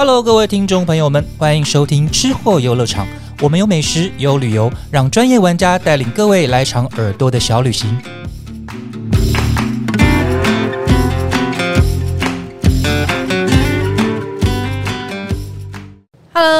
Hello，各位听众朋友们，欢迎收听吃货游乐场。我们有美食，有旅游，让专业玩家带领各位来场耳朵的小旅行。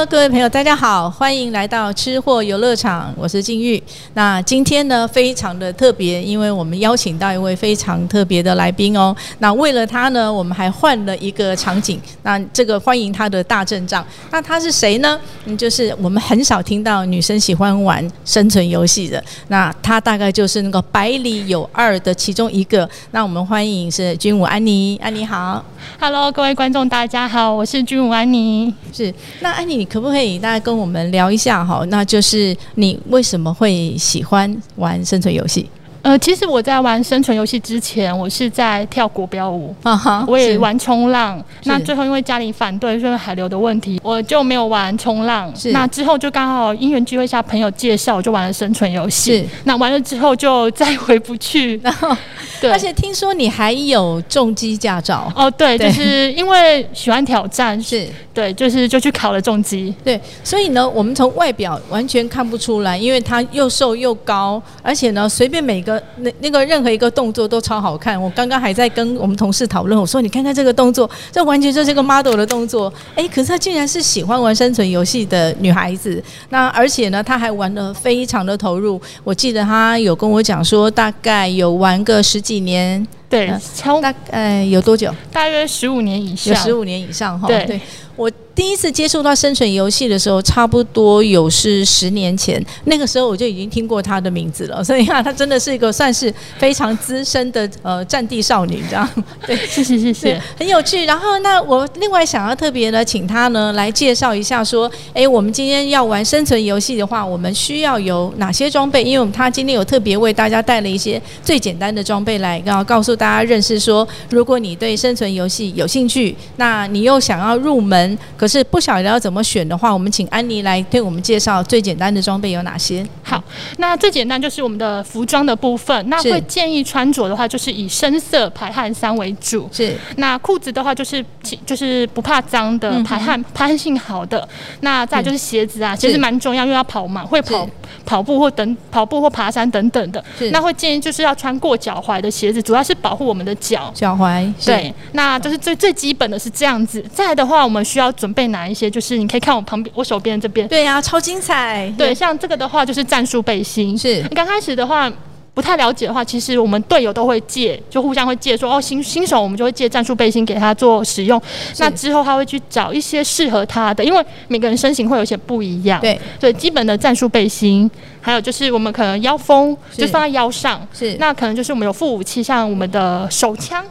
Hello，各位朋友，大家好，欢迎来到吃货游乐场，我是静玉。那今天呢，非常的特别，因为我们邀请到一位非常特别的来宾哦。那为了他呢，我们还换了一个场景。那这个欢迎他的大阵仗，那他是谁呢？嗯，就是我们很少听到女生喜欢玩生存游戏的。那他大概就是那个百里有二的其中一个。那我们欢迎是军武安妮，安妮好。Hello，各位观众，大家好，我是君武安妮。是，那安妮，你可不可以大家跟我们聊一下哈？那就是你为什么会喜欢玩生存游戏？呃，其实我在玩生存游戏之前，我是在跳国标舞，啊哈我也玩冲浪。那最后因为家里反对，因为海流的问题，我就没有玩冲浪是。那之后就刚好因缘聚会下，朋友介绍，我就玩了生存游戏是。那完了之后就再回不去。然后，对而，且听说你还有重机驾照，哦，对，对就是因为喜欢挑战，是对，就是就去考了重机。对，所以呢，我们从外表完全看不出来，因为他又瘦又高，而且呢，随便每个那那个任何一个动作都超好看。我刚刚还在跟我们同事讨论，我说你看看这个动作，这完全就是个 model 的动作。哎，可是她竟然是喜欢玩生存游戏的女孩子，那而且呢，她还玩的非常的投入。我记得她有跟我讲说，大概有玩个十几年，对嗯，超大概有多久？大约十五年以有上。十五年以上哈。对我第一次接触到生存游戏的时候，差不多有是十年前，那个时候我就已经听过他的名字了，所以啊，她真的是一个算是非常资深的呃战地少女，这样 对。谢谢谢对谢。，很有趣。然后，那我另外想要特别的请他呢来介绍一下，说，哎，我们今天要玩生存游戏的话，我们需要有哪些装备？因为我们他今天有特别为大家带了一些最简单的装备来，然后告诉大家认识说，如果你对生存游戏有兴趣，那你又想要入门，可是不晓得要怎么选的话，我们请安妮来对我们介绍最简单的装备有哪些。好，那最简单就是我们的服装的部分。那会建议穿着的话，就是以深色排汗衫为主。是那裤子的话，就是其就是不怕脏的嗯排汗排汗性好的。那再就是鞋子啊，是鞋子蛮重要，因为要跑嘛，会跑跑步或等跑步或爬山等等的是。那会建议就是要穿过脚踝的鞋子，主要是保护我们的脚。脚踝，对，那就是最最基本的是这样子。再来的话，我们需要准备哪一些？就是你可以看我旁边，我手边这边。对呀、超精彩。对，像这个的话就是战术背心。是你刚开始的话不太了解的话，其实我们队友都会借，就互相会借说哦新新手我们就会借战术背心给他做使用。那之后他会去找一些适合他的，因为每个人身形会有些不一样。对，对，基本的战术背心，还有就是我们可能腰封就放在腰上，是那可能就是我们有副武器，像我们的手枪。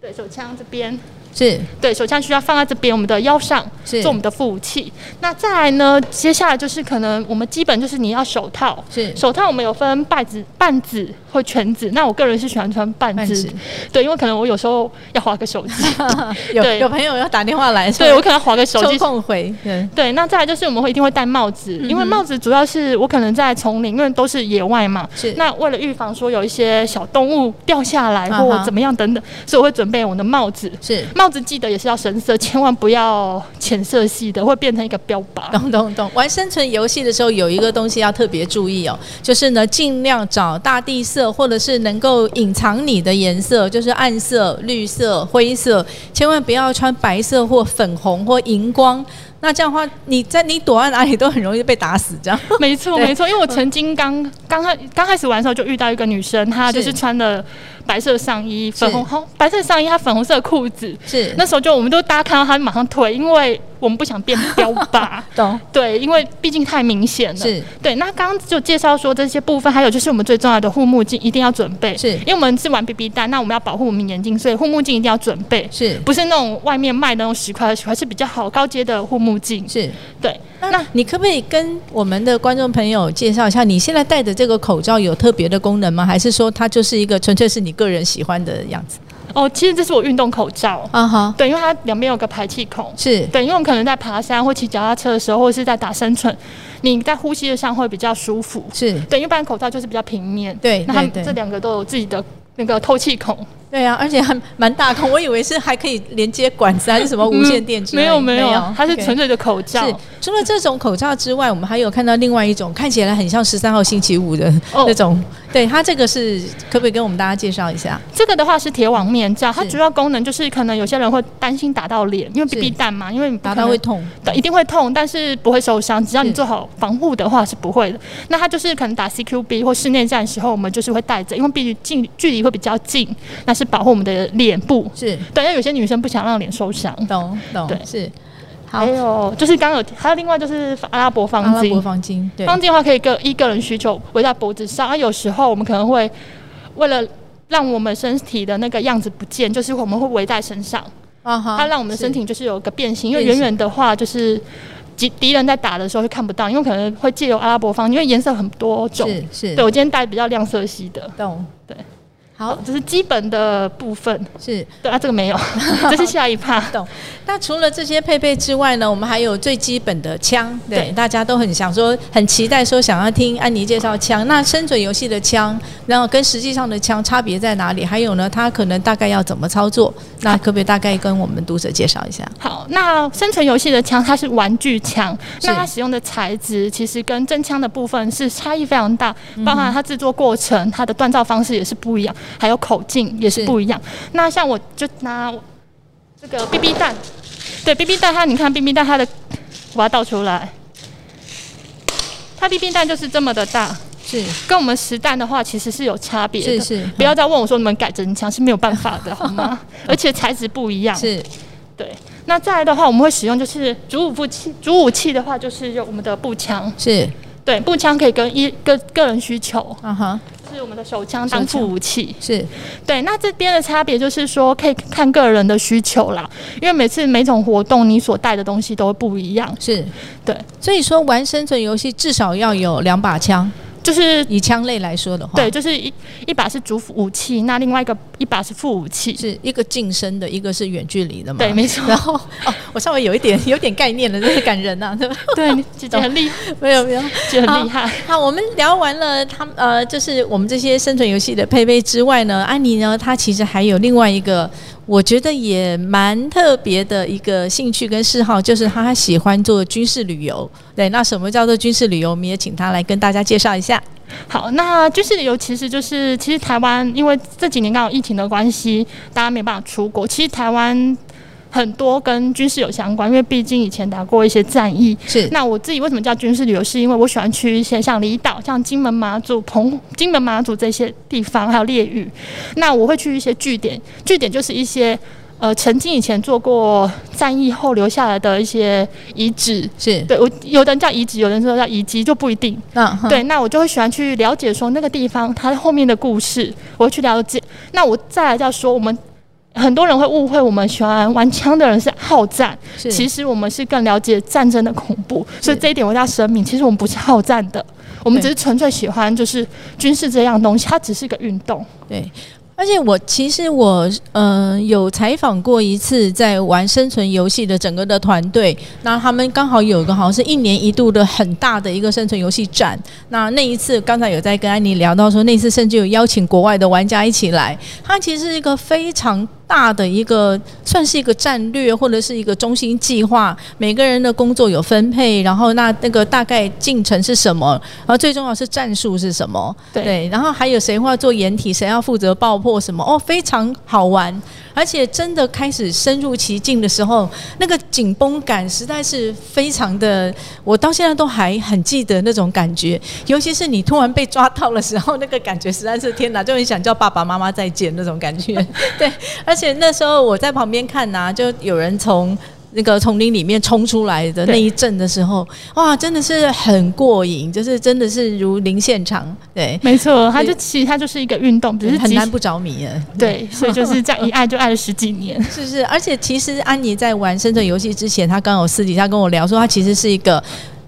对手枪这边，是。对手枪需要放在这边，我们的腰上是。做我们的副武器。那再来呢，接下来就是可能我们基本就是你要手套，是。手套我们有分半指、半指或全指。那我个人是喜欢穿半指，对，因为可能我有时候要划个手机，有有朋友要打电话来，对我可能划个手抽机。空回，对，对，那再来就是我们会一定会戴帽子，因为帽子主要是我可能在丛林，因为都是野外嘛。是那为了预防说有一些小动物掉下来或怎么样等等，所以我会准备我的帽子。是。帽子记得也是要深色，千万不要浅色系的，会变成一个标靶。懂懂懂。玩生存游戏的时候，有一个东西要特别注意哦，就是呢，尽量找大地色，或者是能够隐藏你的颜色，就是暗色、绿色、灰色，千万不要穿白色或粉红或荧光。那这样的话，你在你躲在哪里都很容易被打死，这样。没错，没错，因为我曾经刚刚开刚开始玩的时候就遇到一个女生，她就是是穿了白色上衣、粉红红白色上衣，他粉红色裤子。是，那时候就我们都大家看到他马上退，因为我们不想变标靶。懂对，因为毕竟太明显了。是对，那刚刚就介绍说这些部分，还有就是我们最重要的护目镜一定要准备，是因为我们是玩 BB 弹，那我们要保护我们眼睛，所以护目镜一定要准备。是不是那种外面卖的那种十块二十块，是比较好高阶的护目镜。是。对，那你可不可以跟我们的观众朋友介绍一下，你现在戴的这个口罩有特别的功能吗？还是说它就是一个纯粹是你个人喜欢的样子？哦，其实这是我运动口罩。啊哈，对，因为它两边有个排气孔。是对，因为我们可能在爬山或骑脚踏车的时候，或者是在打生存，你在呼吸的上会比较舒服。是，对，因为一般口罩就是比较平面。对那它这两个都有自己的那个透气孔。对啊，而且还蛮大孔，我以为是还可以连接管子还是什么无线电之类没有没有，它是纯粹的口罩。是，除了这种口罩之外，我们还有看到另外一种看起来很像十三号星期五的哦那种。对，它这个是可不可以跟我们大家介绍一下？这个的话是铁网面罩，它主要功能就是可能有些人会担心打到脸，因为是 BB 弹嘛，因为你打到会痛，对，一定会痛，但是不会受伤。只要你做好防护的话是不会的。那它就是可能打 CQB 或室内战的时候，我们就是会戴着，因为毕竟近距离会比较近，那是保护我们的脸部。是。对，因为有些女生不想让脸受伤。懂懂对。是。还，有就是刚刚有，还有另外就是阿拉伯方巾阿方拉伯巾，方巾，对，方巾的话可以个依个人需求围在脖子上，啊，有时候我们可能会为了让我们身体的那个样子不见，就是我们会围在身上，啊哈它让我们的身体就是有个变形，因为远远的话就是敌敌人在打的时候会看不到，因为可能会借由阿拉伯方，因为颜色很多种。是是，对我今天戴比较亮色系的，懂，对，好这是基本的部分。是对啊，这个没有，这是下一趴。懂。那除了这些配备之外呢，我们还有最基本的枪，对，对大家都很想说，很期待说想要听安妮介绍枪。那生存游戏的枪，然后跟实际上的枪差别在哪里？还有呢，它可能大概要怎么操作？那可不可以大概跟我们读者介绍一下？好，那生存游戏的枪它是玩具枪，那它使用的材质其实跟真枪的部分是差异非常大，嗯包含它制作过程、它的锻造方式也是不一样，还有口径也是是。不一样。那像我就拿这个 BB 弹，对 BB 弹它，你看 BB 弹它的，我把它倒出来，它 BB 弹就是这么的大，是。跟我们实弹的话其实是有差别的。是是，不要再问我说你们改真枪是没有办法的，好吗？而且材质不一样。是。对，那再来的话，我们会使用就是主武器，主武器的话就是用我们的步枪，是。对，步枪可以跟一个个人需求，啊哈，是我们的手枪。当副武器。是。对，那这边的差别就是说，可以看个人的需求啦，因为每次每种活动你所带的东西都不一样。是，对，所以说玩生存游戏至少要有两把枪，就是以枪类来说的话，对，，就是一一把是主武器，那另外一个一把是副武器。是一个近身的，一个是远距离的嘛。对，没错。然后哦，我稍微有一点有点概念了，真是感人呐、对吧？对，你姐姐很厉害，没有没有。姐很厉害。好，我们聊完了他们呃，就是我们这些生存游戏的配备之外呢，安妮呢，她其实还有另外一个，我觉得也蛮特别的一个兴趣跟嗜好，就是他喜欢做军事旅游。对，那什么叫做军事旅游？我们也请他来跟大家介绍一下。好，那军事旅游其实就是，其实台湾因为这几年刚好疫情的关系，大家没办法出国。其实台湾很多跟军事有相关，因为毕竟以前打过一些战役。是那我自己为什么叫军事旅游？是因为我喜欢去一些像离岛、像金门、马祖、澎、金门、马祖这些地方，还有烈屿。那我会去一些据点，据点就是一些。呃，曾经以前做过战役后留下来的一些遗址，是，对我有的人叫遗址，有的人说叫遗迹，就不一定。那哼对，那我就会喜欢去了解说那个地方它后面的故事，我会去了解。那我再来再说，我们很多人会误会我们喜欢玩枪的人是好战，其实我们是更了解战争的恐怖，所以这一点我要声明，其实我们不是好战的，我们只是纯粹喜欢就是军事这样东西，它只是一个运动。对。而且我其实我呃有采访过一次在玩生存游戏的整个的团队，那他们刚好有一个好像是一年一度的很大的一个生存游戏展。那那一次刚才有在跟安妮聊到说，那次甚至有邀请国外的玩家一起来，它其实是一个非常大的一个算是一个战略或者是一个中心计划，每个人的工作有分配，然后那那个大概进程是什么，然后最重要是战术是什么，对。然后还有谁会要做掩体，谁要负责爆破什么，哦，非常好玩，而且真的开始深入其境的时候，那个紧绷感实在是非常的，我到现在都还很记得那种感觉，尤其是你突然被抓到的时候，那个感觉实在是天哪，就很想叫爸爸妈妈再见那种感觉，对，而且那时候我在旁边看呐、就有人从。那个丛林里面冲出来的那一阵的时候，哇，真的是很过瘾，就是真的是如临现场，对，没错，它就其实它就是一个运动，只是很难不着迷啊。对，所以就是这样一爱就爱了十几年。是不是？而且其实安妮在玩生存游戏之前，她刚有私底下跟我聊说，她其实是一个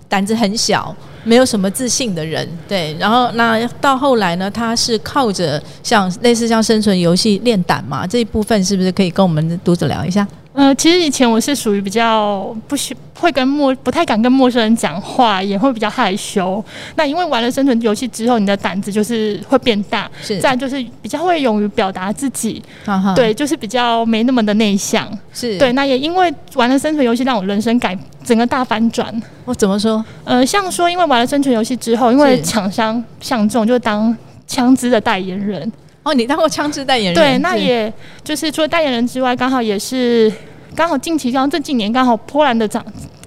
胆子很小。没有什么自信的人，对，然后那到后来呢，她是靠着像类似像生存游戏练胆嘛，这一部分是不是可以跟我们读者聊一下？呃，其实以前我是属于比较不喜会跟陌不太敢跟陌生人讲话，也会比较害羞。那因为玩了生存游戏之后，你的胆子就是会变大，是再就是比较会勇于表达自己，哈哈，对，就是比较没那么的内向。是，对，那也因为玩了生存游戏，让我人生改整个大反转。我怎么说？呃，像说因为玩了生存游戏之后，因为是抢枪相中，就当枪支的代言人。哦，你当过枪支代言人？对，那也就是除了代言人之外，刚好也是刚好近期刚这几年刚好波兰的长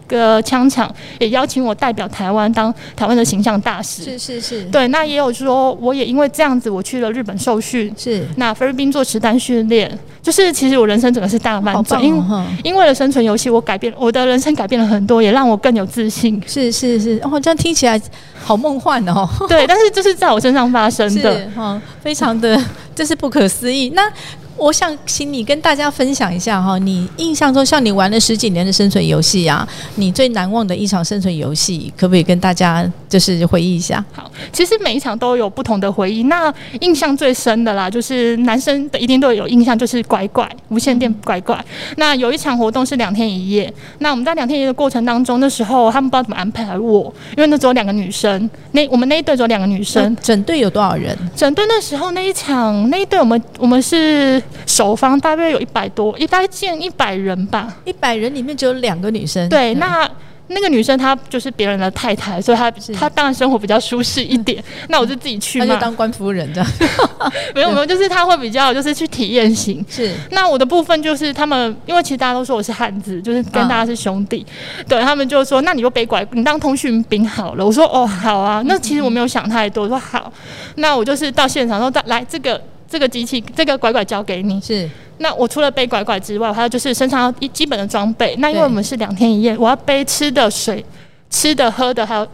个枪厂也邀请我代表台湾当台湾的形象大使。是是是，对，那也有说我也因为这样子，我去了日本受训，是，那菲律宾做实弹训练，就是其实我人生整个是大好反转，棒因。因为了生存游戏，我改变我的人生改变了很多，也让我更有自信。是是是，哦，这样听起来好梦幻哦。对，但是这是在我身上发生的。是哈，非常的，这是不可思议。那我想请你跟大家分享一下哈，你印象中像你玩了十几年的生存游戏啊，你最难忘的一场生存游戏，可不可以跟大家就是回忆一下？好，其实每一场都有不同的回忆。那印象最深的啦，就是男生的一定都有印象，就是乖乖无线电乖乖。那有一场活动是两天一夜，那我们在两天一夜的过程当中，那时候他们不知道怎么安排我，因为那只有两个女生，那我们那一队只有两个女生，整队有多少人？整队那时候那一场那一队我们我们是首方，大约有一百多，一大概见一百人吧。一百人里面只有两个女生。对，那那个女生她就是别人的太太，所以她是她当然生活比较舒适一点。那我就自己去嘛，她就当官夫人这样。没有没有，就是她会比较就是去体验型。是那我的部分就是他们，因为其实大家都说我是汉子，就是跟大家是兄弟，对他们就说那你就背拐，你当通讯兵好了。我说哦好啊，那其实我没有想太多，我说好，那我就是到现场说再来这个。这个机器，这个拐拐交给你。是，那我除了背拐拐之外，还有就是身上要一基本的装备。那因为我们是两天一夜，我要背吃的、水、吃的、喝的，还有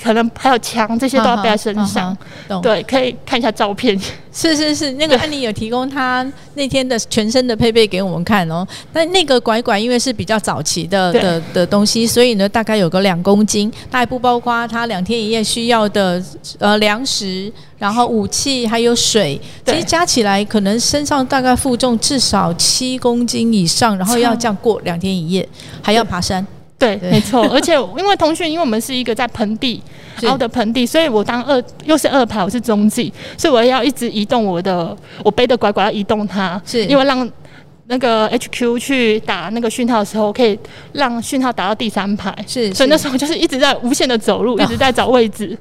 可能还有枪，这些都要背在身上。对，可以看一下照片。是是是，那个安妮有提供她那天的全身的配备给我们看哦。但那个拐拐因为是比较早期的的的东西，所以呢大概有个两公斤，它还不包括它两天一夜需要的呃粮食，然后武器还有水，其对实加起来可能身上大概负重至少七公斤以上，然后要这样过两天一夜，还要爬山。对，对没错。而且因为通讯，因为我们是一个在盆地是凹的盆地，所以我当二又是二排，我是中继，所以我要一直移动我的我背的拐拐要移动它，是因为让。那个 HQ 去打那个讯号的时候，可以让讯号打到第三排，是，所以那是时候就是一直在无限的走路，一直在找位置。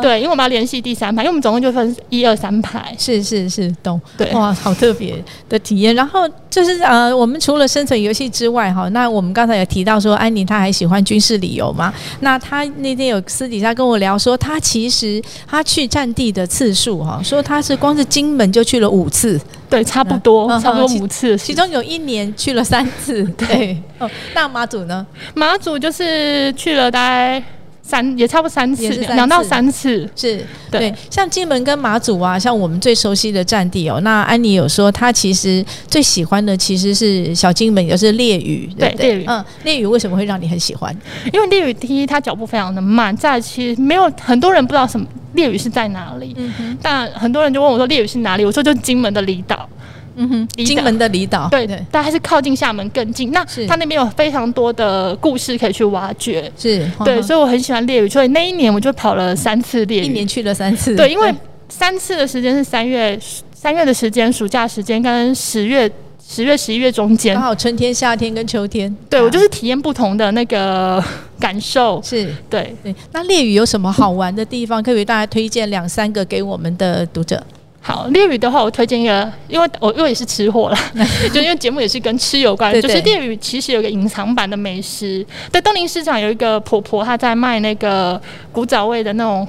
对，因为我们要联系第三排，因为我们总共就分一二三排。是是是，懂。对，哇，好特别的体验。然后就是呃，我们除了生存游戏之外，哈，那我们刚才有提到说，安妮她还喜欢军事旅游嘛？那她那天有私底下跟我聊说，她其实她去战地的次数哈，说她是光是金门就去了五次，对，差不多，嗯差不多五次。其中有一年去了三次。对，哦，那马祖呢？马祖就是去了大概三，也差不多三次两到三次。是对对，像金门跟马祖啊，像我们最熟悉的战地哦。那安妮有说，她其实最喜欢的其实是小金门，也就是烈屿，对？烈屿嗯，烈屿为什么会让你很喜欢？因为烈屿第一，它脚步非常的慢，再来其实没有很多人不知道什么烈屿是在哪里，但很多人就问我说烈屿是哪里，我说就是金门的离岛，嗯哼，金门的离岛，对对，但还是靠近厦门更近。那是。它那边有非常多的故事可以去挖掘，是，对，所以我很喜欢烈屿，所以那一年我就跑了三次烈屿，一年去了三次，对，因为三次的时间是三月三月的时间，暑假时间跟十月十月十一月中间。刚，好春天、夏天跟秋天，啊对我就是体验不同的那个 感受，是。对。对，那烈屿有什么好玩的地方？可以给大家推荐两三个给我们的读者。好，猎屿的话，我推荐一个，因为我因为也是吃货啦，就因为节目也是跟吃有关，对就是对烈屿其实有一个隐藏版的美食，在东林市场有一个婆婆，她在卖那个古早味的那种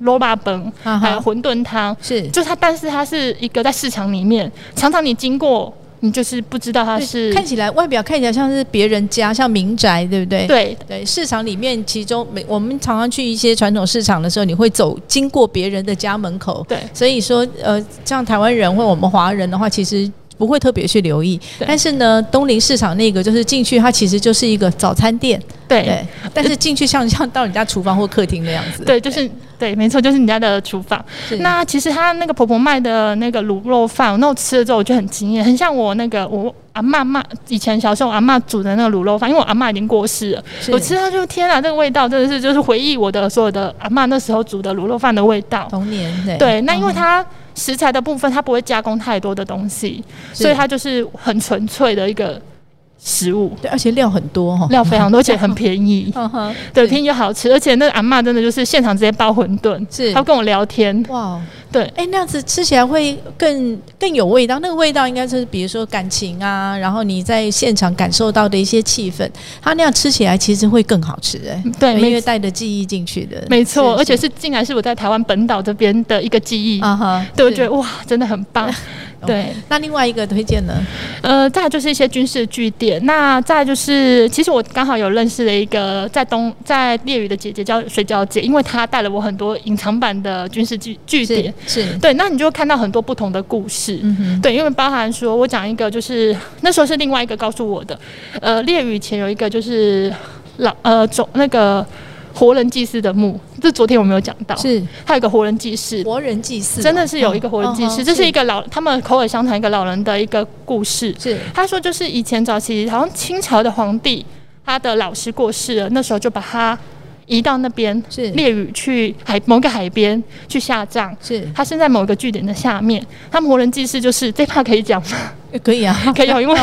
萝卜本，哈。还有馄饨汤，是。就是它，但是它是一个在市场里面，常常你经过，你就是不知道它是看起来外表看起来像是别人家，像民宅，对不对？对。对，市场里面，其中每我们常常去一些传统市场的时候，你会走经过别人的家门口，对。所以说，呃，像台湾人或我们华人的话，其实不会特别去留意。但是呢，东林市场那个就是进去，它其实就是一个早餐店，对。对。但是进去像像到你家厨房或客厅那样子，对，就是对，没错，就是你家的厨房。那其实她那个婆婆卖的那个卤肉饭，那我吃了之后我就很惊艳，很像我那个我阿嬷妈以前小时候我阿嬷煮的那个卤肉饭，因为我阿嬷已经过世了，我吃到就天啊，这个味道真的是就是回忆我的所有的阿嬷那时候煮的卤肉饭的味道。童年对。对，那因为嗯。它食材的部分它不会加工太多的东西，所以它就是很纯粹的一个食物，对，而且料很多哈，料非常多，而且很便宜。嗯哼，对，便宜又好吃，而且那个阿嬷真的就是现场直接包馄饨，是。她会跟我聊天，哇，对，哎，那样子吃起来会更更有味道。那个味道应该是比如说感情啊，然后你在现场感受到的一些气氛，它那样吃起来其实会更好吃哎。对，因为没带着记忆进去的，没错，而且是竟然是我在台湾本岛这边的一个记忆，啊哈，对，我是觉得哇，真的很棒。对，那另外一个推荐呢？呃，再来就是一些军事据点，那再来就是，其实我刚好有认识了一个在东在猎屿的姐姐叫水饺姐，因为她带了我很多隐藏版的军事据据点，是，对，那你就会看到很多不同的故事。嗯哼，对，因为包含说，我讲一个，就是那时候是另外一个告诉我的，呃，猎屿前有一个就是老呃总那个活人祭祀的墓，这昨天我没有讲到，是。还有一个活人祭祀，活人祭祀哦，真的是有一个活人祭祀，嗯这是。一个老他们口耳相传一个老人的一个故事。是。他说，就是以前早期好像清朝的皇帝，他的老师过世了，那时候就把他移到那边是。猎屿去海某个海边去下葬。是。他生在某一个据点的下面，他们活人祭祀就是这怕可以讲吗？可以啊，可以啊，因为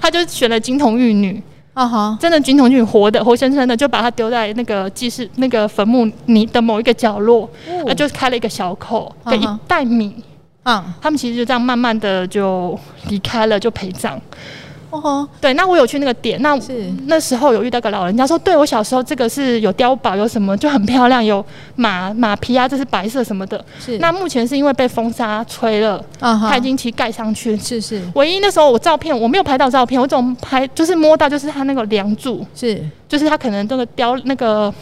他就选了金童玉女，啊哈，真的金童玉女活的活生生的，就把他丢在那个祭祀那个坟墓里的某一个角落，那、哦就开了一个小口，跟一袋米。啊。他们其实就这样慢慢的就离开了，就陪葬。哦。吼，对，那我有去那个点，那是。那时候有遇到个老人家说，对我小时候这个是有碉堡，有什么就很漂亮，有马马皮啊，这是白色什么的。是。那目前是因为被风沙吹了，啊哈，它已经其实盖上去。是是。唯一那时候我照片我没有拍到照片，我总拍就是摸到就是它那个梁柱，是。就是它可能那个雕那个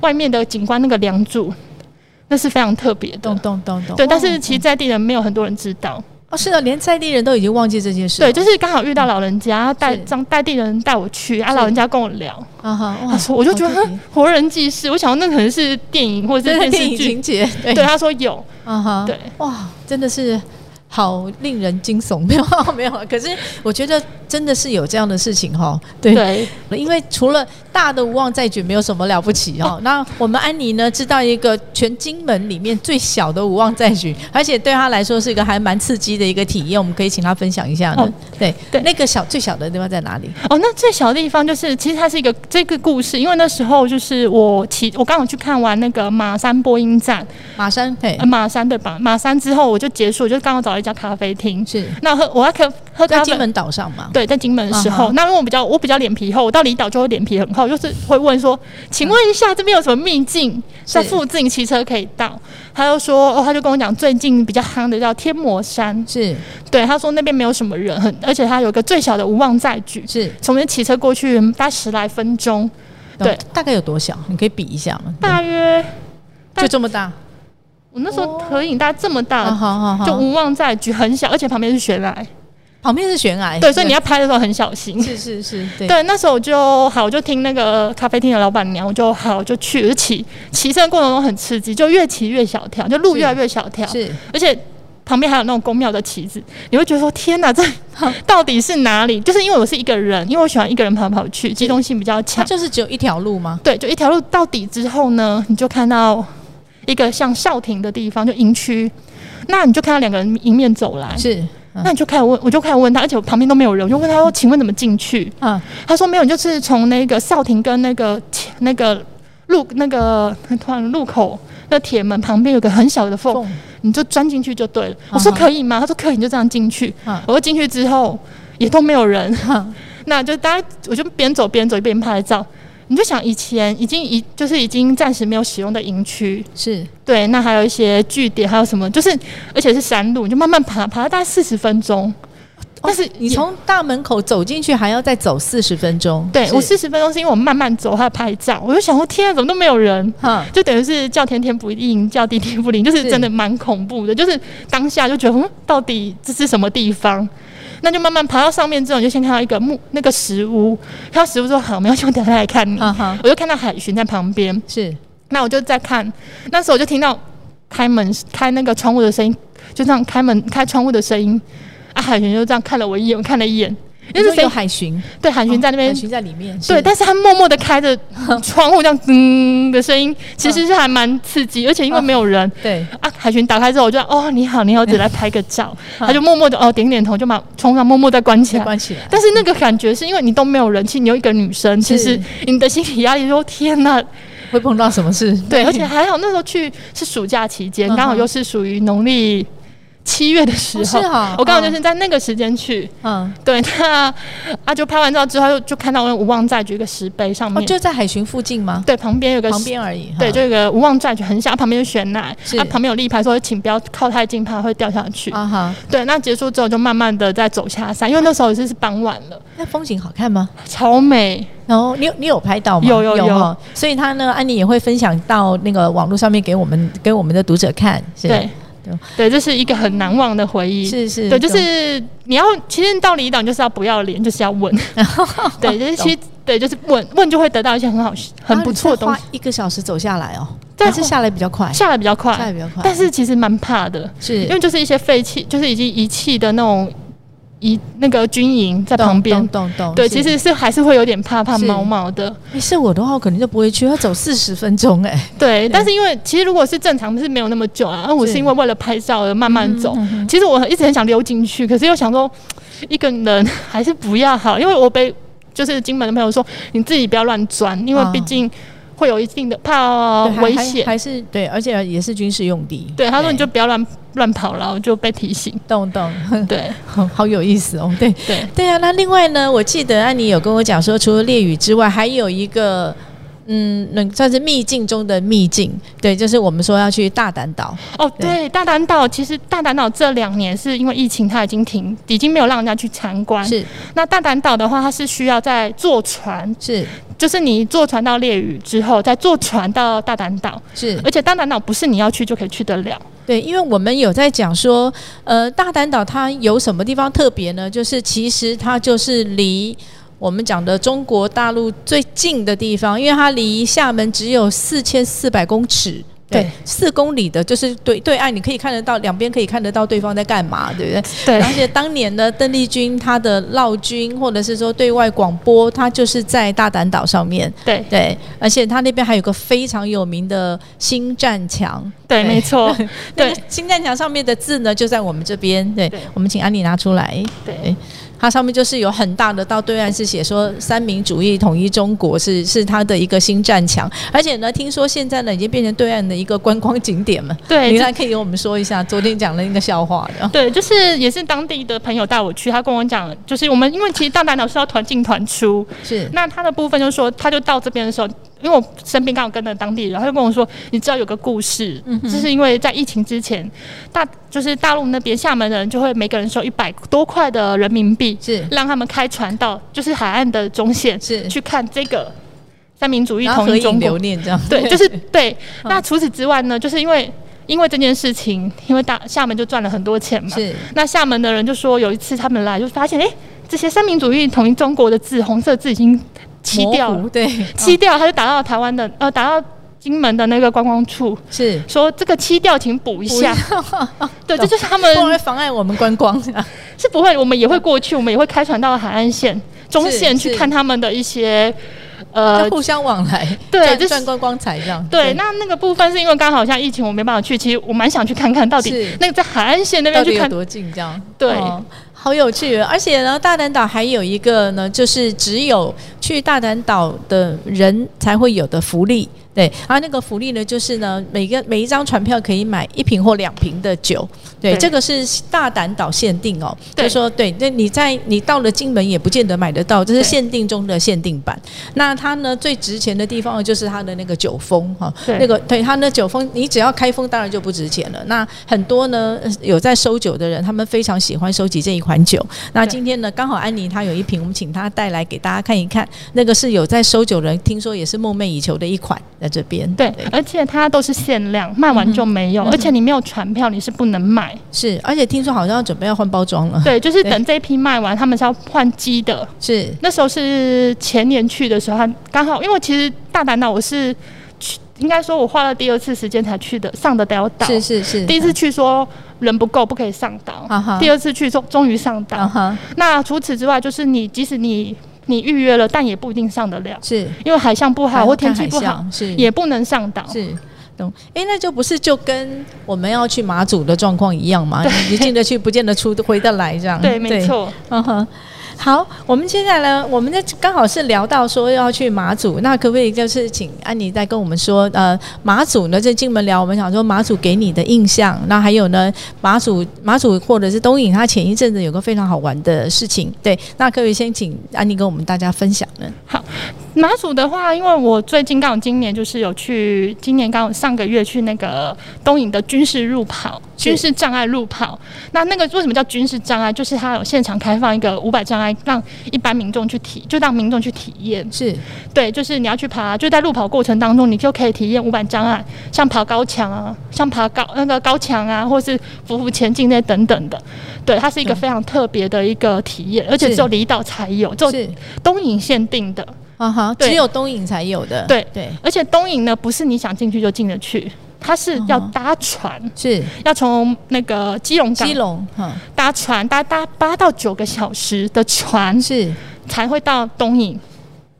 外面的景观那个梁柱，那是非常特别的。懂。懂懂懂，对，但哦是其实在地人没有很多人知道。哦是的，连在地人都已经忘记这件事，对，就是刚好遇到老人家，带是。让带地人带我去，啊，老人家跟我聊，啊哈，哇他说我就觉得 活人记事，我想说那可能是电影或者是电视剧，情节，对。对，他说有，啊哈，对，哇，真的是好令人惊悚，没有没有，可是我觉得真的是有这样的事情哈，对，对，因为除了大的无妄再举没有什么了不起哈，那我们安妮呢知道一个全金门里面最小的无妄再举，而且对她来说是一个还蛮刺激的一个体验，我们可以请她分享一下呢。哦。对。对。那个小最小的地方在哪里？哦，那最小的地方就是，其实它是一个这个故事，因为那时候就是我骑，我刚好去看完那个马山播音站，马山，对呃，，马山对吧？马山之后我就结束，我就刚好找了一家咖啡厅，是。那喝我要喝喝咖啡。在金。门岛上嘛？对，在金门的时候，那因为我比较我比较脸皮厚，我到离岛就会脸皮很厚，就是会问说，请问一下这边有什么秘境，在附近骑车可以到？他就说，哦，他就跟我讲最近比较夯的叫天魔山，是。对，他说那边没有什么人，很而且他有个最小的无望再举，是，从那边骑车过去大概十来分钟，对，大概有多小？你可以比一下吗？大约就这么大，我那时候合影大概这么大，就无望再举很小，而且旁边是悬崖，旁边是悬崖，对，所以你要拍的时候很小心。是是是，对对，那时候我就好，我就听那个咖啡厅的老板娘，我就好，我就去，我就骑，骑车的过程中很刺激，就越骑越小条，就路越来越小条，是而且旁边还有那种宫庙的旗子，你会觉得说天哪，这 到底是哪里？就是因为我是一个人，因为我喜欢一个人跑来跑去，机动性比较它强。就是只有一条路吗？对，就一条路到底之后呢，你就看到一个像校亭的地方，就营区，那你就看到两个人迎面走来，是，那你就开始问，我就开始问他，而且我旁边都没有人，我就问他说：“请问怎么进去？”啊，他说没有，你就是从那个少亭跟那个前那个路那个突然路口那铁门旁边有个很小的缝，你就钻进去就对了。我说可以吗？他说可以，你就这样进去。啊我说进去之后也都没有人，哈 那就大家我就边走边走一边拍照。你就想以前已经已就是已经暂时没有使用的营区，是对，那还有一些据点，还有什么，就是而且是山路，你就慢慢爬，爬了大概四十分钟。但是哦你从大门口走进去还要再走四十分钟，对我四十分钟是因为我慢慢走，还要拍照，我就想说天啊，怎么都没有人，哈就等于是叫天天不应，叫地地不灵，就是是真的蛮恐怖的。就是当下就觉得，嗯，到底这是什么地方？那就慢慢爬到上面之后，你就先看到一个木那个石屋，看到石屋之后，好，没有希望等下来看你。我就看到海巡在旁边，是。那我就在看，那时候我就听到开门开那个窗户的声音，就这样开门开窗户的声音，啊，海巡就这样看了我一眼，我看了一眼，因为是有？海巡，对，海巡在那边海巡在里面，对，但是他默默的开着 窗户，这样噔的声音，其实是还蛮刺激，而且因为没有人。对，啊，海巡打开之后，我就哦，你好，你好，只来拍个照。嗯他就默默的哦点点头，就把窗上默默的关起来。再关起来。但是那个感觉是因为你都没有人气，你有一个女生，其实你的心理压力说天哪，会碰到什么事？对，而且还好那时候去是暑假期间，刚好又是属于农历七月的时哦是候，我刚好就是在那个时间去。嗯，对，那啊就拍完照之后，就就看到那无望寨举一个石碑上哦，面，就在海巡附近吗？对，旁边有个旁边而已。对，就有个无望寨就很小，旁边有悬崖，是啊，旁边有立牌说请不要靠太近，怕会掉下去。啊哈，对，那结束之后就慢慢的再走下山，因为那时候已经是傍晚了，那风景好看吗？超美。然后你有你有拍到吗？有有有哈所以他呢，安妮也会分享到那个网络上面给我们给我们的读者看。是对对，对，这是一个很难忘的回忆。是是，对，就是你要，其实到离岛就是要不要脸，就是要问。对，就是其实对，就是问问就会得到一些很好、很不错的东西。花一个小时走下来哦，但是下来比较快，下来比较快下来，比较快，但是其实蛮怕的，是因为就是一些废弃，就是已经遗弃的那种遗那个军营在旁边。懂懂懂。对，其实是还是会有点怕怕毛毛的。你是我的话，我肯定就不会去，要走四十分钟哎。对，但是因为其实如果是正常是没有那么久啊，而我是是因为为了拍照而慢慢走。其实我一直很想溜进去，可是又想说一个人还是不要好，因为我被就是金门的朋友说你自己不要乱钻，因为啊毕竟会有一定的怕危险。还是对，而且也是军事用地。对，他说你就不要乱乱跑了，我就被提醒。懂懂，对 好好有意思哦。对对，对啊，那另外呢，我记得安妮有跟我讲说，除了烈雨之外，还有一个。嗯，那算是秘境中的秘境，对，就是我们说要去大胆岛，哦，对对，大胆岛其实大胆岛这两年是因为疫情，它已经停，已经没有让人家去参观。是。那大胆岛的话，它是需要在坐船，是。就是你坐船到烈屿之后，再坐船到大胆岛，是，而且大胆岛不是你要去就可以去得了。对，因为我们有在讲说，呃，大胆岛它有什么地方特别呢？就是其实它就是离我们讲的中国大陆最近的地方，因为它离厦门只有四千四百公尺。对对，四公里的，就是对对岸，你可以看得到，两边可以看得到对方在干嘛，对不对？对而且当年的邓丽君她的绕军，或者是说对外广播，她就是在大胆岛上面。对对，而且她那边还有个非常有名的新战墙。对，没错，对 对，新战墙上面的字呢，就在我们这边。对对我们请安妮拿出来。对它上面就是有很大的，到对岸是写说三民主义统一中国是是它的一个新战墙，而且呢，听说现在呢已经变成对岸的一个观光景点了。对这你来可以跟我们说一下昨天讲的那个笑话的。对，就是也是当地的朋友带我去，他跟我讲，就是我们因为其实大南岛是要团进团出，是那他的部分就是说，他就到这边的时候，因为我身边刚好跟了当地人，他就跟我说，你知道有个故事，嗯哼就是因为在疫情之前，大就是大陆那边厦门人就会每个人收一百多块的人民币，是让他们开船到就是海岸的中线是，去看这个三民主义统一中国留。念这样。对，就是 对。嗯那除此之外呢，就是因为因为这件事情，因为大厦门就赚了很多钱嘛。是那厦门的人就说，有一次他们来就发现，哎、这些三民主义统一中国的字，红色字已经漆掉对，漆掉，他就打到台湾的呃，打到金门的那个观光处，是。说这个漆掉，请补一下。对，这就是他们不会妨碍我们观光。是不会，我们也会过去，我们也会开船到海岸线、中线去看他们的一些呃互相往来，对就是赚赚观光财这样。对，那那个部分是因为刚好像疫情，我没办法去。其实我蛮想去看看到底那个在海岸线那边去看。多近？这样对哦好有趣。而且呢，大胆岛还有一个呢，就是只有去大胆岛的人才会有的福利。对，然后那个福利呢，就是呢，每个每一张船票可以买一瓶或两瓶的酒。对，对这个是大胆岛限定哦。就对说对，那你在你到了金门也不见得买得到，这是限定中的限定版。那它呢最值钱的地方就是它的那个酒封哈，对那个对它那酒封，你只要开封当然就不值钱了。那很多呢呃有在收酒的人，他们非常喜欢收集这一款酒。那今天呢刚好安妮她有一瓶，我们请她带来给大家看一看，那个是有在收酒人听说也是梦寐以求的一款。对在这边。对，而且它都是限量，卖完就没有，嗯而且你没有船票，你是不能买。是，而且听说好像要准备要换包装了。对，就是等这一批卖完，他们是要换机的。是那时候是前年去的时候，他刚好，因为其实大胆岛我是去，应该说我花了第二次时间才去的，上得了岛。是是是，第一次去说人不够，不可以上岛。第二次去终终于上岛。那除此之外，就是你即使你你预约了，但也不一定上得了，是因为海象不好或天气不好，是也不能上岛。是。懂，哎，那就不是就跟我们要去马祖的状况一样嘛？你你进得去，不见得出回得来，这样对，没。错。嗯哼，好，我们接下来呢，我们这刚好是聊到说要去马祖，那可不可以就是请安妮再跟我们说，呃，马祖呢这进门聊，我们想说马祖给你的印象，那还有呢，马祖马祖或者是东引，它前一阵子有个非常好玩的事情，对，那可不可以先请安妮跟我们大家分享呢？好马祖的话，因为我最近刚好今年就是有去，今年刚好上个月去那个东引的军事路跑，军事障碍路跑。那那个为什么叫军事障碍？就是它有现场开放一个五百障碍，让一般民众去体，就让民众去体验。是。对，就是你要去爬，就在路跑过程当中，你就可以体验五百障碍，像爬高墙啊，像爬高那个高墙啊，或是匍匐前进那等等的。对，它是一个非常特别的一个体验，而且只有离岛才有，就是，东引限定的。啊哈，对。只有东引才有的，对。对，而且东引呢，不是你想进去就进得去，它是要嗯搭船，是要从那个基隆港基隆，哈，搭船，搭搭八到九个小时的船是。才会到东引。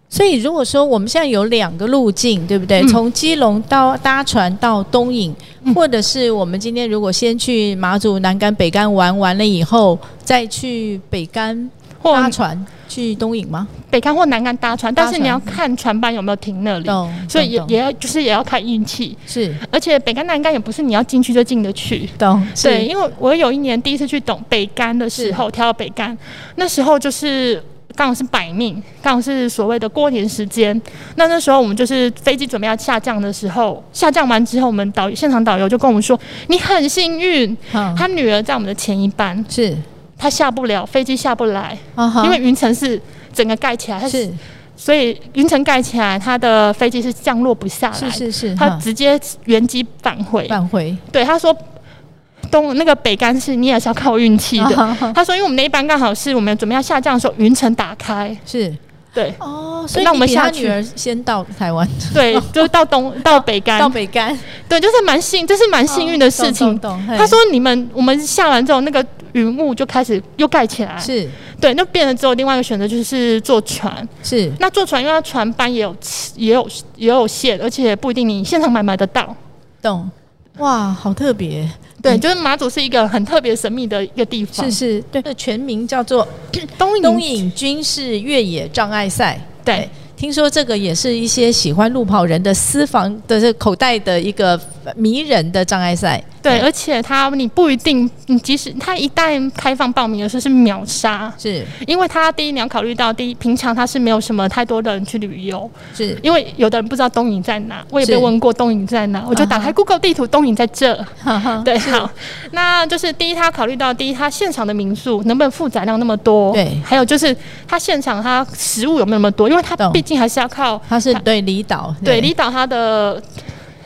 所以如果说我们现在有两个路径，对不对？嗯从基隆到搭船到东引，嗯或者是我们今天如果先去马祖南竿、北竿玩完了以后，再去北竿或搭船去东引吗？北竿或南竿搭船，但是你要看船班有没有停那里，所以也也要就是也要看运气。是而且北干南干也不是你要进去就进得去。懂，对，因为我有一年第一次去懂北干的时候，跳到北干，那时候就是刚好是百命，刚好是所谓的过年时间。那那时候我们就是飞机准备要下降的时候，下降完之后，我们导现场导游就跟我们说：“你很幸运，哈他女儿在我们的前一班，是她下不了飞机，下不来，因为云层是整个盖起来，它是。所以云层盖起来，它的飞机是降落不下来，是是是，哈。他直接原机返回。返回。对，他说东那个北干是你也是要靠运气的。他说，因为我们那一班刚好是我们准备要下降的时候，云层打开，是。对。哦，所以那我们下去。他女儿先到台湾，对，就是到东 到北干。到，北干，对，就是蛮幸，这是蛮幸运的事情。他说：“你们我们下完之后，那个云雾就开始又盖起来，是对，那变了之后，另外一个选择就是坐船。是那坐船，因为它船班也有也有也有限，而且不一定你现场买买得到。懂，哇，好特别，对，嗯就是马祖是一个很特别神秘的一个地方。是是，对，这全名叫做 东东引军事越野障碍赛。对，听说这个也是一些喜欢路跑人的私房的这口袋的一个迷人的障碍赛。对，而且他你不一定，你即使他一旦开放报名的时候是秒杀，是。因为他第一你要考虑到第一，平常他是没有什么太多的人去旅游，是，因为有的人不知道东营在哪，我也被问过东营在哪，我就打开 Google 地图，东营在这。对，好，那就是第一，他考虑到第一，他现场的民宿能不能负载量那么多？对。还有就是他现场他食物有没有那么多？因为他毕竟还是要靠他是对离岛，对。离岛他的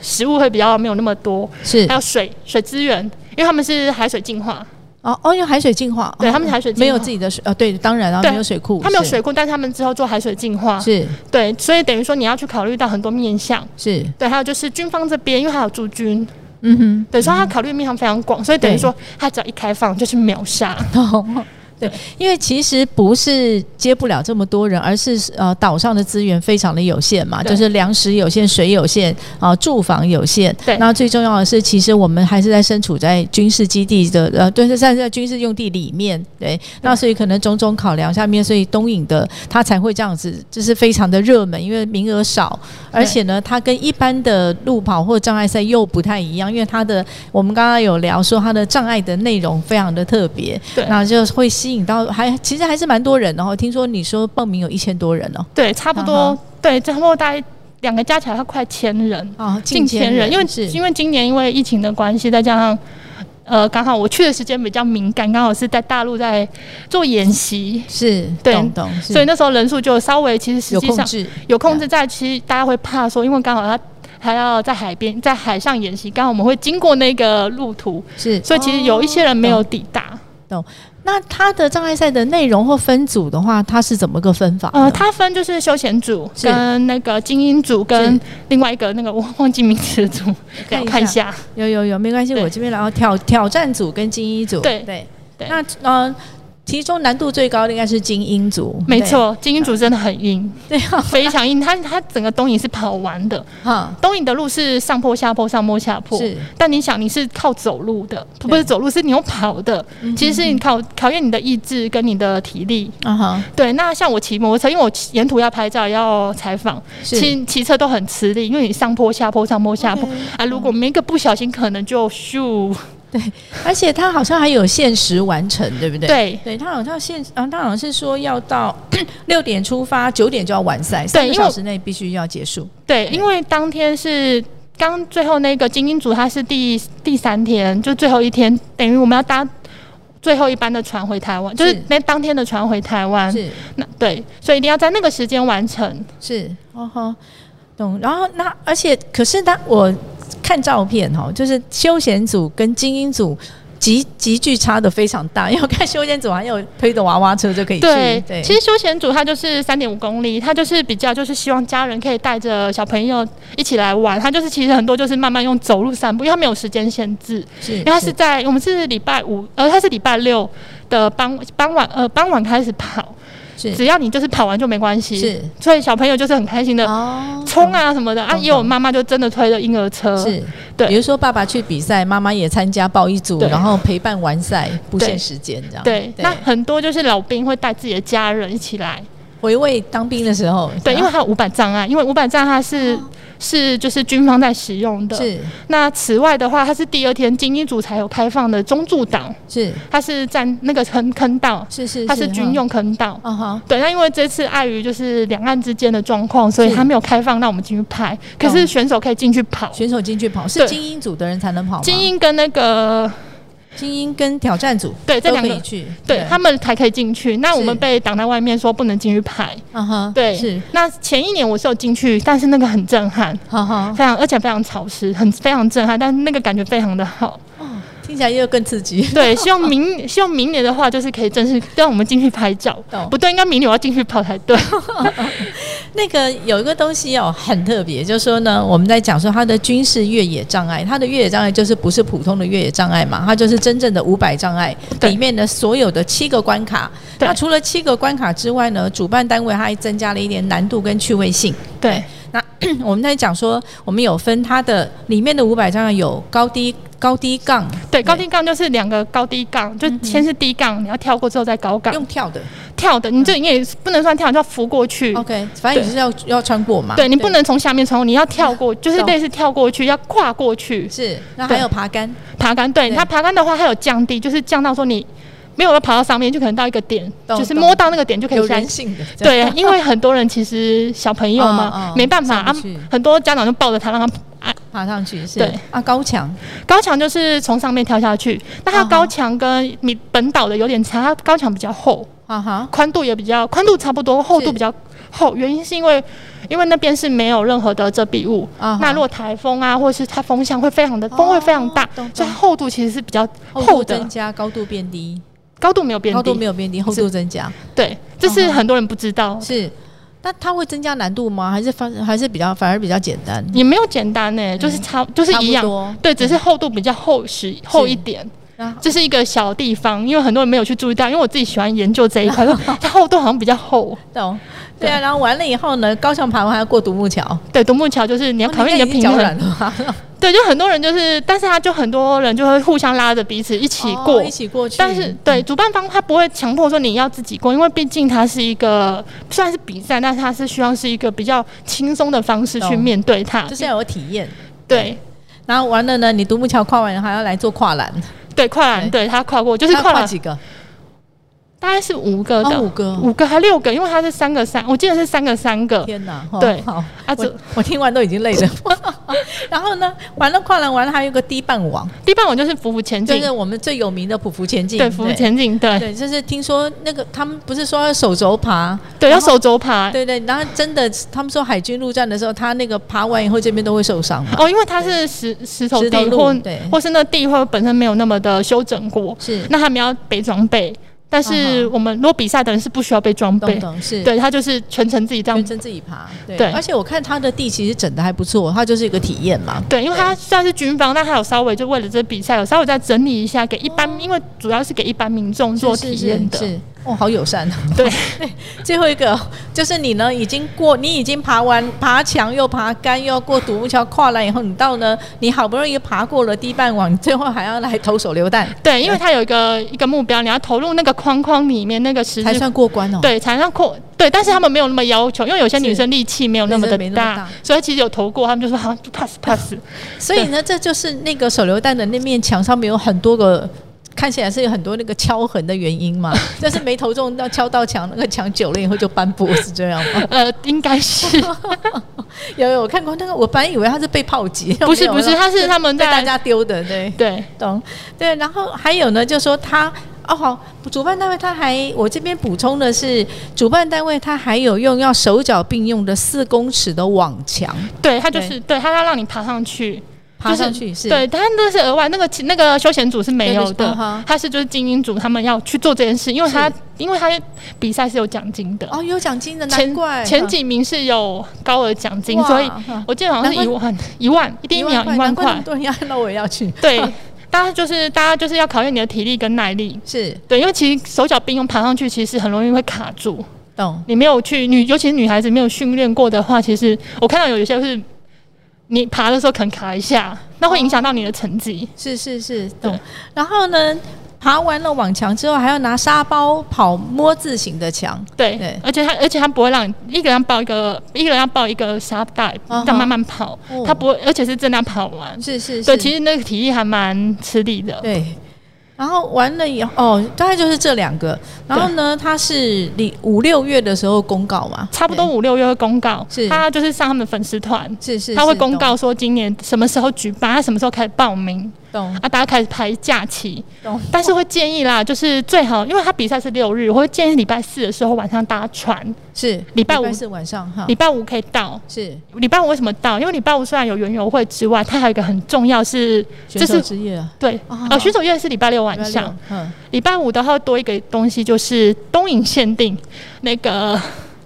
食物会比较没有那么多，是。还有水水资源，因为他们是海水净化，哦哦，用海水净化，哦对他们海水化。没有自己的水，呃，对，当然啊，对没有水库，是他们有水库，但是他们之后做海水净化，是。对，所以等于说你要去考虑到很多面向，是，对，还有就是军方这边，因为还有驻军，嗯哼，对，所以他考虑面向非常广，所以等于说他只要一开放就是秒杀，懂。对，因为其实不是接不了这么多人，而是呃岛上的资源非常的有限嘛，就是粮食有限、水有限啊、住房有限。对那最重要的是，其实我们还是在身处在军事基地的呃，对，是在在军事用地里面。对，那所以可能种种考量下面，所以东引的它才会这样子，就是非常的热门，因为名额少，而且呢，它跟一般的路跑或障碍赛又不太一样，因为它的我们刚刚有聊说它的障碍的内容非常的特别。对那就会吸引到还其实还是蛮多人然后。听说你说报名有一千多人哦，对，差不嗯多，对，差不多大概两个加起来要快千人，啊，近千人，因为因为今年因为疫情的关系，再加上。呃，刚好我去的时间比较敏感，刚好是在大陆在做演习，是对懂懂，所以那时候人数就稍微其实实有际上控制，有控制在。其实大家会怕说，因为刚好他还要在海边在海上演习，刚好我们会经过那个路途，是，所以其实有一些人没有抵达。那它的障碍赛的内容或分组的话，它是怎么个分法？呃，它分就是休闲组跟那个精英组跟另外一个那个我忘记名字的组，看一下。看一下。有有有，没关系，我这边然后挑挑战组跟精英组，对。对。对。那呃，其中难度最高的应该是精英组，没错，精英组真的很硬，对，啊，非常硬。它它整个东影是跑完的，哈，东影的路是上坡下坡上坡下坡，是。但你想你是靠走路的，不是走路，是你用跑的。嗯其实是你考考验你的意志跟你的体力。啊哈，对，那像我骑摩托车，因为我沿途要拍照要采访，是。骑骑车都很吃力，因为你上坡下坡上坡下坡。啊，如果没一个不小心，可能就咻。而且他好像还有限时完成，对不对？。对对，它好像限啊，它好像是说要到 六点出发，九点就要完赛，三个小时内必须要结束。对，因为当天是刚最后那个精英组，他是第第三天，就最后一天，等于我们要搭最后一班的船回台湾，就是是那当天的船回台湾。是那对，所以一定要在那个时间完成。是，哦吼，懂。然后那而且可是他我看照片哈，就是休闲组跟精英组。急急剧差的非常大，因为我看休闲组还有推的娃娃车就可以去。其实休闲组它就是三点五公里，它就是比较就是希望家人可以带着小朋友一起来玩。它就是其实很多就是慢慢用走路散步，因为它没有时间限制，是因为它是在我们是礼拜五，呃，它是礼拜六的傍傍晚呃傍晚开始跑，是只要你就是跑完就没关系。是。所以小朋友就是很开心的哦。冲啊什么的啊，懂也有妈妈就真的推了婴儿车，是，对。比如说爸爸去比赛，妈妈也参加报一组，然后陪伴完赛，不限时间这样。对，那很多就是老兵会带自己的家人一起来，回味当兵的时候，对，因为它有五百障碍，因为五百障碍它是、是就是军方在使用的。是。那此外的话，它是第二天精英组才有开放的中柱岛，是。它是占那个坑坑道，是是，它是军用坑道。啊哈，对，那因为这次碍于就是两岸之间的状况，所以是它没有开放让我们进去拍。可是选手可以进去跑，选手进去跑是精英组的人才能跑？精英跟那个精英跟挑战组对这两个可以去，对他们才可以进去。那我们被挡在外面，说不能进去排。嗯哼，对，是，那前一年我是有进去，但是那个很震撼，哈哈，非常而且非常潮湿，很非常震撼，但是那个感觉非常的好。听起来又更刺激。对，希望明 希望明年的话，就是可以正式让我们进去拍照懂。不对，应该明年我要进去跑才对。那个有一个东西哦，很特别，就是说呢，我们在讲说它的军事越野障碍，它的越野障碍就是不是普通的越野障碍嘛，它就是真正的五百障碍里面的所有的七个关卡。对那除了七个关卡之外呢，主办单位它还增加了一点难度跟趣味性。对那 我们在讲说，我们有分它的里面的五百障碍有高低高低杠，对，高低杠就是两个高低杠，就先是低杠，你要跳过之后再高杠。用跳的。跳的，你这你也不能算跳，就要扶过去。，OK，反正你是要要穿过嘛。对你不能从下面穿过，你要跳过，就是类似跳过去，要跨过去。是，那还有爬杆，爬杆，对对。它爬杆的话，它有降低，就是降到说你没有要爬到上面，就可能到一个点，就是摸到那个点就可以有人性的。对，因为很多人其实小朋友嘛，没办法啊很多家长就抱着他让他啊 爬上去是，对。啊，高墙。高墙就是从上面跳下去，那它高墙跟你本岛的有点差，它高墙比较厚，啊哈，宽度也比较宽度差不多，厚度比较厚，原因是因为因为那边是没有任何的遮蔽物。啊那如果台风啊，或者是它风向会非常的风会非常大，所以厚度其实是比较厚厚的增，加，高度变低，高度没有变低，高度没有变低，厚度增加。对，这是很多人不知道，是。那它会增加难度吗？还是反还是比较反而比较简单？也没有简单呢，就是差就是一样对，只是厚度比较厚实厚一点。啊这是一个小地方，因为很多人没有去注意到，因为我自己喜欢研究这一块，说它厚度好像比较厚。懂。对啊，然后完了以后呢，高墙爬完还要过独木桥，对，独木桥就是你要哦考验你的平衡。对，就很多人就是，但是他就很多人就会互相拉着彼此一起过。哦一起过去。但是，对主办方他不会强迫说你要自己过，因为毕竟它是一个虽然是比赛，但是它是希望是一个比较轻松的方式去面对它。就是要有体验。对然后完了呢，你独木桥跨完还要来做跨栏，对，跨栏，对他跨过就是跨栏，他跨几个？大概是五个的，哦五个五个还六个，因为它是三个三，我记得是三个三个。天哪！哦对好，啊，我这我听完都已经累了。然后呢，完了跨栏完了还有一个低半网，低半网就是匍匐前进就是，我们最有名的匍匐前进。对，匍匐前进，对对，就是听说那个他们不是说要手肘爬，对，要手肘爬。对对，然后真的他们说海军陆战的时候，他那个爬完以后这边都会受伤。哦，因为它是石石头地或对或是那地或本身没有那么的修整过，是，那他们要背装备。但是嗯我们如果比赛的人是不需要被装备。懂，懂是。对他就是全程自己这样全程自己爬，对，对。而且我看他的地其实整的还不错，他就是一个体验嘛。对，因为他虽然是军方，但他有稍微就为了这比赛有稍微再整理一下，给一般，因为主要是给一般民众做体验的。是是是哦，好友善。对，最后一个就是你呢，已经过，你已经爬完爬墙又爬杆，又要过独木桥，跨栏以后，你到呢，你好不容易爬过了堤坝网，你最后还要来投手榴弹，对，因为他有一个一个目标，你要投入那个框框里面那个十字，才算过关哦。，对，才算过。对，但是他们没有那么要求，因为有些女生力气没有那么的大，所以其实有投过，他们就说好 pass pass。所以呢，这就是那个手榴弹的那面墙上面有很多个。看起来是有很多那个敲痕的原因嘛，但是没投中到敲到墙，那个墙久了以后就斑驳，是这样吗？呃，应该是 有有我看过那个，我本来以为他是被炮击，不是不是，他是他们被大家丢的，对。对懂，对，然后还有呢，就说他哦好，主办单位他还我这边补充的是，主办单位他还有用要手脚并用的四公尺的网墙对，他就是对他要让你爬上去。爬上去，是，对，但那是额外，那个那个休闲组是没有的。他是就是精英组，他们要去做这件事，因为他因为他比赛是有奖金的，哦有奖金的，难前怪。前几名是有高额奖金，所以我记得好像是一万一万，第一秒一万块难怪那么，多人要，那我也要去，对，大家就是大家就是要考验你的体力跟耐力，是。对，因为其实手脚并用爬上去，其实很容易会卡住。懂，你没有去女，尤其是女孩子没有训练过的话，其实我看到有一些是你爬的时候可能卡一下，那会影响到你的成绩。是是是懂。然后呢，爬完了网墙之后，还要拿沙包跑摸字形的墙，对，对而且他而且他不会让你一个人抱一个，一个人要抱一个沙袋，嗯哼这样慢慢跑。哦他不会，而且是真的跑完。是是是，对，其实那个体力还蛮吃力的。对，然后完了以后，哦，大概就是这两个。然后呢，他是你五六月的时候公告嘛，差不多五六月会公告，是。他就是上他们粉丝团，是是，他会公告说今年什么时候举办，他什么时候开始报名懂啊，大家开始排假期。懂懂，但是会建议啦，就是最好，因为他比赛是六日，我会建议礼拜四的时候晚上搭船，是礼拜五是晚上哈礼，拜五可以到。是礼拜五为什么到？因为礼拜五虽然有园游会之外，它还有一个很重要是，选手这是之夜啊，对，哦呃，选手夜是礼拜六晚上，，嗯，礼拜五的话多一个东西就是东影限定那个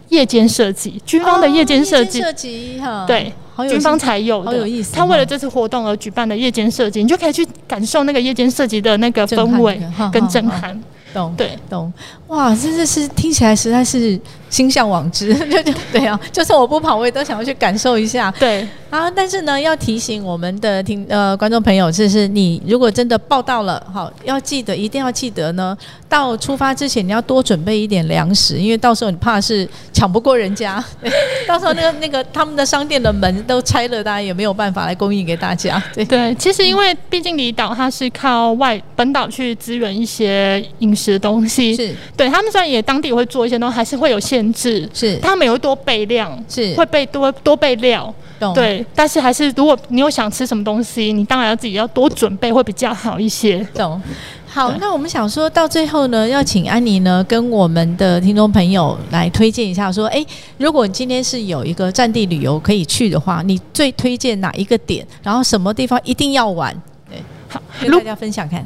夜间设计，军方的夜间设计，哦设计哈，对，好有军方才有的，好有意思他为了这次活动而举办的夜间设计，你就可以去感受那个夜间设计的那个氛围跟震撼。懂对，懂，哇，真的是听起来实在是心向往之，就就对啊，就算我不跑，我也都想要去感受一下。对，啊，但是呢，要提醒我们的听呃观众朋友，就是你如果真的报到了，好，要记得一定要记得呢，到出发之前你要多准备一点粮食，因为到时候你怕是抢不过人家，对到时候那个那个他们的商店的门都拆了，大家也没有办法来供应给大家。对，对，其实因为毕竟离岛它是靠外本岛去支援一些饮食的东西，是。对他们虽然也当地也会做一些东西，还是会有限制，是他们也会多备量，是，会备多多备料，懂，对，但是还是如果你有想吃什么东西，你当然要自己要多准备会比较好一些。懂。好，那我们想说到最后呢，要请安妮呢跟我们的听众朋友来推荐一下，说，哎，如果你今天是有一个战地旅游可以去的话，你最推荐哪一个点？然后什么地方一定要玩？对，好，如跟大家分享看。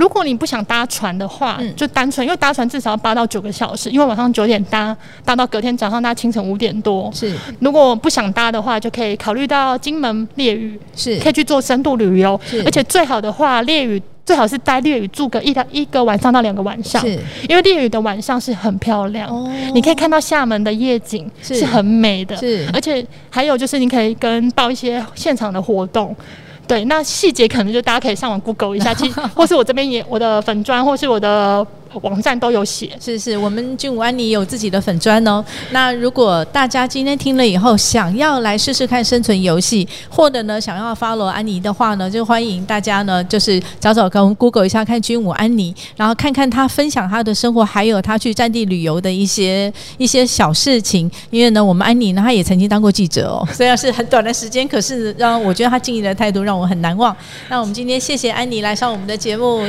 如果你不想搭船的话，嗯。就单纯因为搭船至少要八到九个小时，因为晚上九点搭，搭到隔天早上搭清晨五点多。是。如果不想搭的话，就可以考虑到金门烈屿，是。可以去做深度旅游。是，而且最好的话，烈屿最好是待烈屿住个一到一个晚上到两个晚上，是。因为烈屿的晚上是很漂亮，哦。你可以看到厦门的夜景是。是很美的，是。而且还有就是你可以跟报一些现场的活动。对，那细节可能就大家可以上网 Google 一下，其实或是我这边也我的粉砖，或是我的网站都有写。是是，我们君武安妮有自己的粉砖哦。那如果大家今天听了以后，想要来试试看生存游戏，或者呢想要 follow 安妮的话呢，就欢迎大家呢就是找找跟 Google 一下看君武安妮，然后看看他分享他的生活，还有他去战地旅游的一些一些小事情。因为呢，我们安妮呢，她也曾经当过记者哦，虽然是很短的时间，可是让我觉得她经营的态度让我很难忘。那我们今天谢谢安妮来上我们的节目。